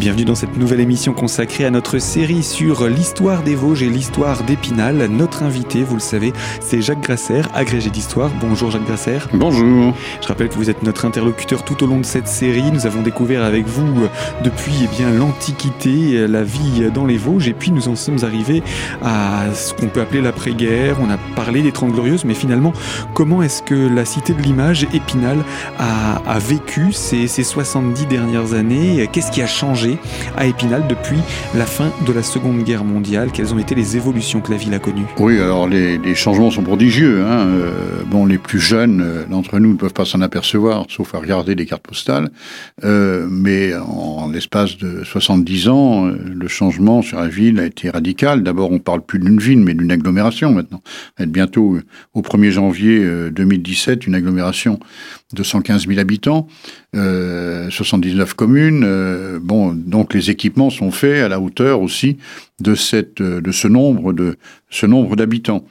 Bienvenue dans cette nouvelle émission consacrée à notre série sur l'histoire des Vosges et l'histoire d'Épinal. Notre invité, vous le savez, c'est Jacques Grasser, agrégé d'histoire. Bonjour Jacques Grasser. Bonjour. Je rappelle que vous êtes notre interlocuteur tout au long de cette série. Nous avons découvert avec vous depuis eh bien l'Antiquité, la vie dans les Vosges et puis nous en sommes arrivés à ce qu'on peut appeler l'après-guerre. On a parlé des Trente Glorieuses, mais finalement, comment est-ce que la cité de l'image, Épinal, a, a vécu ces, ces 70 dernières années? Qu'est-ce qui a changé à Épinal depuis la fin de la Seconde Guerre mondiale Quelles ont été les évolutions que la ville a connues? Oui, alors les, changements sont prodigieux. Hein. Euh, bon, les plus jeunes euh, d'entre nous ne peuvent pas s'en apercevoir, sauf à regarder les cartes postales. Euh, mais en, l'espace de 70 ans, le changement sur la ville a été radical. D'abord, on parle plus d'une ville, mais d'une agglomération maintenant. Être bientôt, au 1er janvier 2017, une agglomération de 115 000 habitants, 79 communes. Euh, bon, donc les équipements sont faits à la hauteur aussi de cette, de ce nombre de ce nombre d'habitants.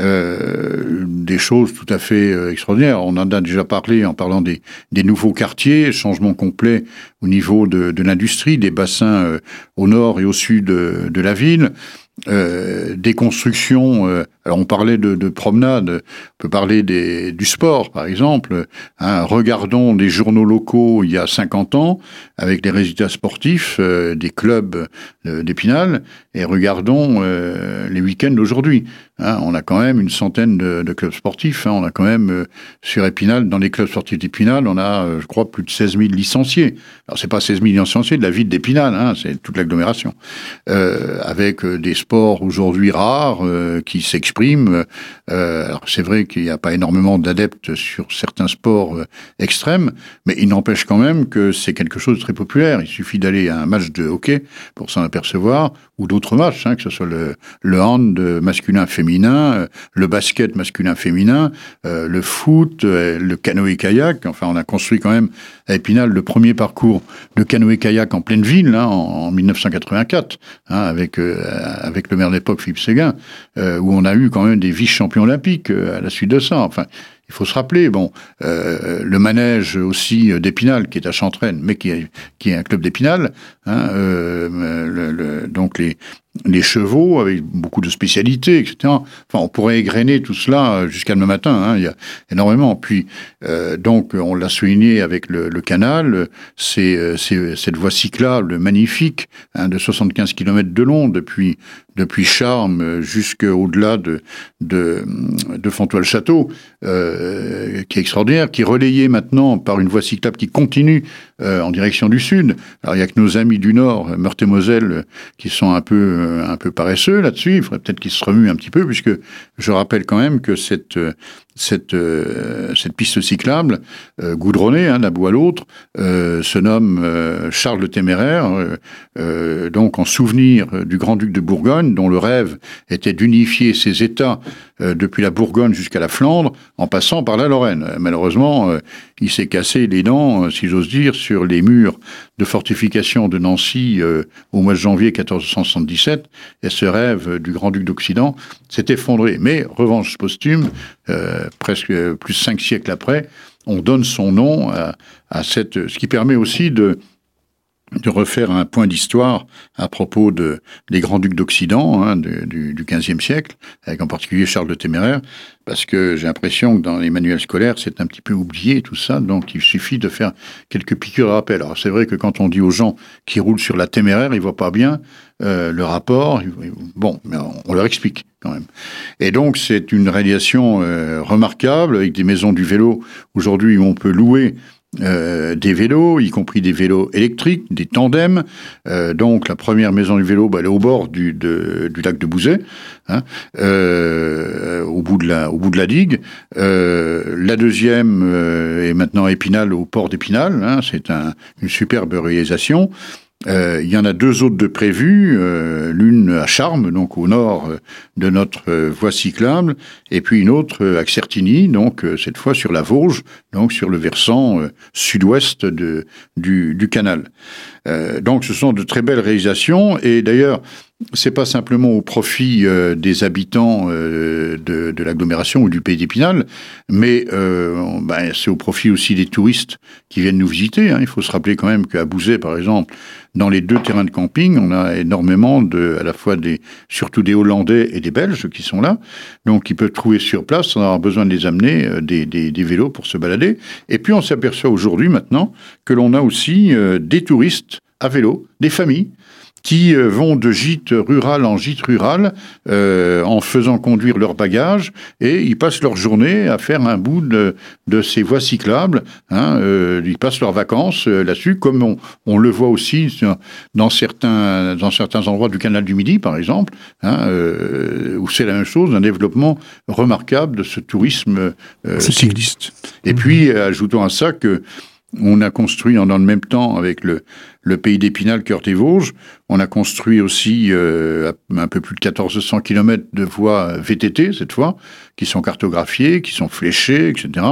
Euh, des choses tout à fait euh, extraordinaires. On en a déjà parlé en parlant des, des nouveaux quartiers, changement complet au niveau de, de l'industrie, des bassins euh, au nord et au sud de, de la ville. Euh, des constructions. Euh, alors on parlait de, de promenade, on peut parler des, du sport par exemple. Hein, regardons les journaux locaux il y a 50 ans avec les résultats sportifs euh, des clubs d'Épinal et regardons les week-ends d'aujourd'hui. Hein, on a quand même une centaine de, clubs sportifs. Hein, on a quand même sur Épinal, dans les clubs sportifs d'Épinal, on a, je crois, plus de 16 000 licenciés. Alors c'est pas 16 000 licenciés de la ville d'Épinal, hein, c'est toute l'agglomération, avec des sports sport aujourd'hui rare euh, qui s'exprime. Euh, alors c'est vrai qu'il n'y a pas énormément d'adeptes sur certains sports euh, extrêmes, mais il n'empêche quand même que c'est quelque chose de très populaire. Il suffit d'aller à un match de hockey pour s'en apercevoir, ou d'autres matchs, que ce soit le, le hand masculin-féminin, euh, le basket masculin-féminin, euh, le foot, euh, le canoë-kayak. Enfin, on a construit quand même à Épinal le premier parcours de canoë-kayak en pleine ville hein, en, en, 1984, hein, avec le maire de l'époque, Philippe Séguin, où on a eu quand même des vice-champions olympiques à la suite de ça. Enfin, il faut se rappeler, bon, le manège aussi d'Épinal, qui est à Chantraine, mais qui est, un club d'Épinal, hein, donc les, les chevaux avec beaucoup de spécialités, etc. Enfin, on pourrait égrener tout cela jusqu'à demain matin. Hein, il y a énormément. Puis, euh, donc, on l'a souligné avec le, canal, c'est cette voie cyclable magnifique hein, de 75 km de long depuis depuis Charmes jusqu'au-delà de, de, de Fontois-le-Château, euh, qui est extraordinaire, qui est relayé maintenant par une voie cyclable qui continue euh, en direction du sud. Alors il y a que nos amis du nord, Meurthe-et-Moselle, qui sont un peu un peu paresseux là-dessus. Il faudrait peut-être qu'ils se remuent un petit peu, puisque je rappelle quand même que cette cette, euh, cette piste cyclable euh, goudronnée hein, d'un bout à l'autre euh, se nomme euh, Charles le Téméraire, donc en souvenir du grand-duc de Bourgogne, dont le rêve était d'unifier ses États depuis la Bourgogne jusqu'à la Flandre, en passant par la Lorraine. Malheureusement, il s'est cassé les dents, si j'ose dire, sur les murs de fortification de Nancy au mois de janvier 1477, et ce rêve du grand-duc d'Occident s'est effondré. Mais, revanche posthume, presque plus cinq siècles après, on donne son nom à, cette, ce qui permet aussi de, de refaire un point d'histoire à propos de, des grands-ducs d'Occident hein, du, du XVe siècle, avec en particulier Charles le Téméraire, parce que j'ai l'impression que dans les manuels scolaires, c'est un petit peu oublié tout ça, donc il suffit de faire quelques piqûres de rappel. Alors c'est vrai que quand on dit aux gens qui roulent sur la Téméraire, ils voient pas bien euh, le rapport, bon, mais on leur explique Et donc c'est une réalisation euh, remarquable, avec des maisons du vélo, aujourd'hui où on peut louer euh, des vélos, y compris des vélos électriques, des tandems. Euh, donc la première maison du vélo, bah, elle est au bord du, de, du lac de Bouzet, hein, euh, au, bout de la, au bout de la digue. Euh, la deuxième est maintenant Épinal, au port d'Épinal. Hein, C'est un, une superbe réalisation. Euh, il y en a deux autres de prévues, euh, l'une à Charmes, donc au nord de notre voie cyclable, et puis une autre à Certigny, donc cette fois sur la Vosges, donc sur le versant sud-ouest de, du, canal. donc ce sont de très belles réalisations et d'ailleurs c'est pas simplement au profit euh, des habitants euh, de, l'agglomération ou du pays d'Épinal, mais euh, ben, c'est au profit aussi des touristes qui viennent nous visiter. Hein. Il faut se rappeler quand même qu'à Bouzet, par exemple, dans les deux terrains de camping, on a énormément de, à la fois des, surtout des Hollandais et des Belges qui sont là, donc ils peuvent trouver sur place sans avoir besoin de les amener des vélos pour se balader. Et puis on s'aperçoit aujourd'hui maintenant que l'on a aussi des touristes à vélo, des familles qui euh, vont de gîte rural en gîte rural euh, en faisant conduire leurs bagages et ils passent leur journée à faire un bout de, de ces voies cyclables. Hein, euh, ils passent leurs vacances euh, là-dessus, comme on, on, le voit aussi dans certains, dans certains endroits du canal du Midi, par exemple, hein, euh, où c'est la même chose, un développement remarquable de ce tourisme cycliste. Et puis, ajoutons à ça que on a construit dans le même temps avec le, le pays d'Épinal, Cœur des Vosges. On a construit aussi euh, un peu plus de 1400 km de voies VTT cette fois, qui sont cartographiées, qui sont fléchées, etc.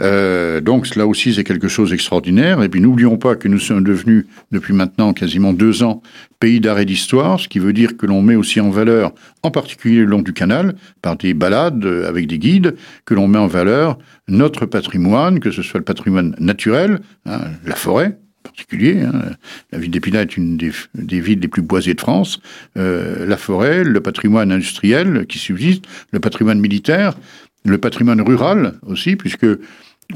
Euh, donc là aussi, c'est quelque chose d'extraordinaire. Et puis n'oublions pas que nous sommes devenus, depuis maintenant quasiment deux ans, pays d'arrêt d'histoire, ce qui veut dire que l'on met aussi en valeur, en particulier le long du canal, par des balades avec des guides, que l'on met en valeur notre patrimoine, que ce soit le patrimoine naturel, hein, la forêt, particulier. Hein. La ville d'Épinal est une des, villes les plus boisées de France. Euh, la forêt, le patrimoine industriel qui subsiste, le patrimoine militaire, le patrimoine rural aussi, puisque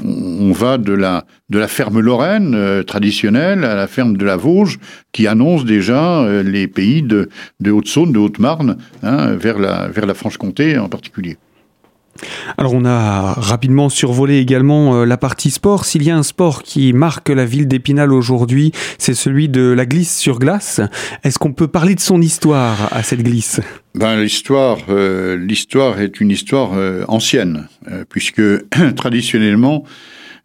on va de la, ferme lorraine euh, traditionnelle à la ferme de la Vosges, qui annonce déjà euh, les pays de, Haute-Saône, de Haute-Marne, hein, vers la Franche-Comté en particulier. Alors on a rapidement survolé également euh, la partie sport. S'il y a un sport qui marque la ville d'Épinal aujourd'hui, c'est celui de la glisse sur glace. Est-ce qu'on peut parler de son histoire à cette glisse? Ben, l'histoire, euh, l'histoire est une histoire euh, ancienne, puisque traditionnellement,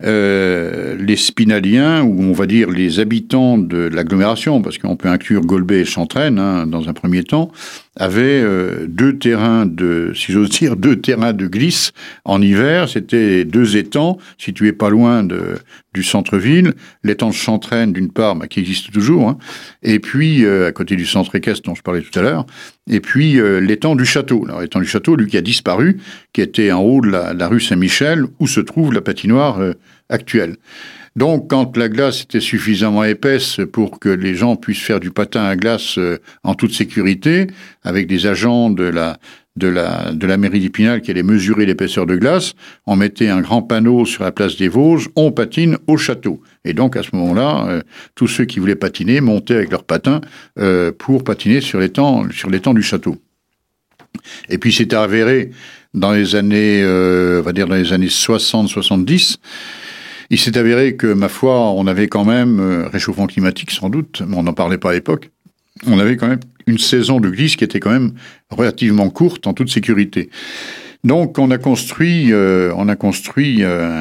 les Spinaliens, ou on va dire les habitants de l'agglomération, parce qu'on peut inclure Golbet et Chantraine hein, dans un premier temps, avaient euh, deux terrains de, si j'ose dire, deux terrains de glisse en hiver. C'était deux étangs situés pas loin de, du centre-ville. L'étang de Chantraine, d'une part, bah, qui existe toujours, hein, et puis euh, à côté du centre équestre dont je parlais tout à l'heure, et puis l'étang du château. Alors l'étang du château, lui qui a disparu, qui était en haut de la, la rue Saint-Michel, où se trouve la patinoire actuelle. Donc, quand la glace était suffisamment épaisse pour que les gens puissent faire du patin à glace euh, en toute sécurité, avec des agents de la de la de la mairie d'Épinal qui allait mesurer l'épaisseur de glace, on mettait un grand panneau sur la place des Vosges, on patine au château. Et donc à ce moment-là, euh, tous ceux qui voulaient patiner montaient avec leur patin euh, pour patiner sur l'étang sur l'étang du château. Et puis c'était avéré dans les années, on va dire dans les années 60-70, il s'est avéré que, ma foi, on avait quand même, euh, réchauffement climatique sans doute, mais on n'en parlait pas à l'époque, on avait quand même une saison de glisse qui était quand même relativement courte en toute sécurité. Donc on a construit, euh, a euh,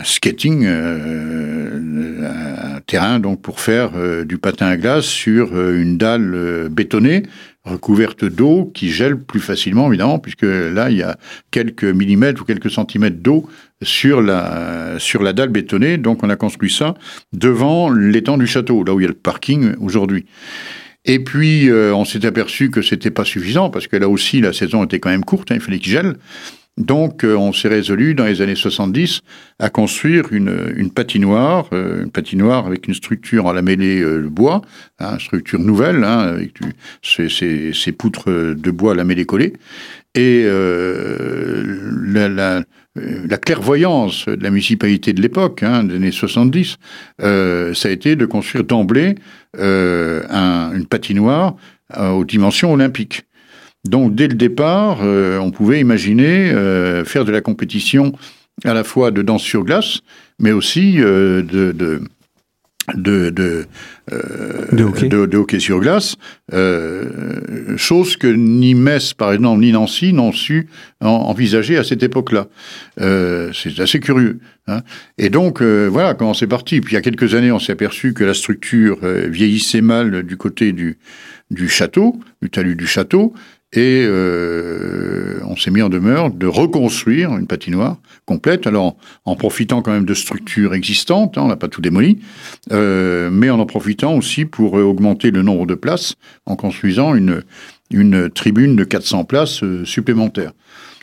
un, skating, un terrain pour faire du patin à glace sur une dalle bétonnée recouverte d'eau qui gèle plus facilement, évidemment, puisque là, il y a quelques millimètres ou quelques centimètres d'eau sur la, sur la dalle bétonnée. Donc, on a construit ça devant l'étang du château, là où il y a le parking aujourd'hui. Et puis, euh, on s'est aperçu que c'était pas suffisant, parce que là aussi, la saison était quand même courte, hein, il fallait qu'il gèle. Donc, euh, on s'est résolu dans les années 70 à construire une, une patinoire, euh, une patinoire avec une structure en lamellé euh, bois, hein, structure nouvelle, hein, avec du, ces, poutres de bois lamellé collées. Et la, la, la, clairvoyance de la municipalité de l'époque, hein, des années 70, ça a été de construire d'emblée un, une patinoire aux dimensions olympiques. Donc dès le départ, euh, on pouvait imaginer euh, faire de la compétition à la fois de danse sur glace, mais aussi euh, de, de de, de, de, hockey. de, hockey. sur glace, chose que ni Metz, par exemple, ni Nancy n'ont su envisager à cette époque-là. c'est assez curieux. Hein. Et donc, voilà comment c'est parti. Puis il y a quelques années, on s'est aperçu que la structure vieillissait mal du côté du, du château, du talus du château, Et euh, on s'est mis en demeure de reconstruire une patinoire complète, alors en profitant quand même de structures existantes, hein, on n'a pas tout démoli, euh, mais en en profitant aussi pour augmenter le nombre de places en construisant une, une tribune de 400 places euh, supplémentaires.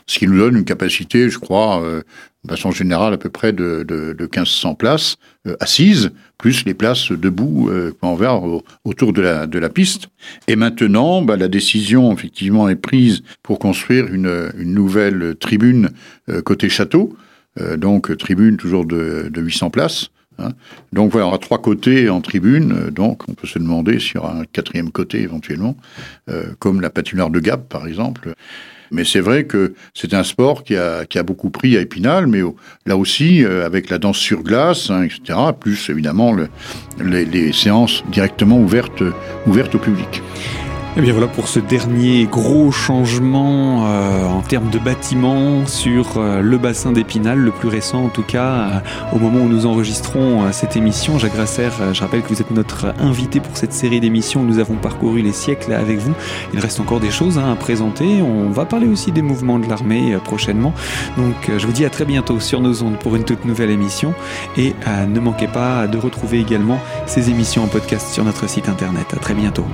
Ce qui nous donne une capacité, je crois, euh, de façon générale, à peu près de, de, de 1500 places euh, assises, plus les places debout euh, envers autour de la, de la piste. Et maintenant, bah, la décision, effectivement, est prise pour construire une, une nouvelle tribune euh, côté château. Euh, donc, tribune toujours de, de 800 places. Hein. Donc voilà, on a trois côtés en tribune, euh, donc on peut se demander s'il y aura un quatrième côté éventuellement, comme la patinoire de Gap par exemple. Mais c'est vrai que c'est un sport qui a, qui a beaucoup pris à Épinal, mais là aussi, euh, avec la danse sur glace, hein, etc., plus évidemment le- les, les séances directement ouvertes, ouvertes au public. Et bien voilà pour ce dernier gros changement euh, en termes de bâtiment sur euh, le bassin d'Épinal, le plus récent en tout cas, euh, au moment où nous enregistrons cette émission. Jacques Grasser, je rappelle que vous êtes notre invité pour cette série d'émissions nous avons parcouru les siècles avec vous. Il reste encore des choses hein, à présenter. On va parler aussi des mouvements de l'armée prochainement. Donc je vous dis à très bientôt sur nos ondes pour une toute nouvelle émission. Et ne manquez pas de retrouver également ces émissions en podcast sur notre site internet. À très bientôt.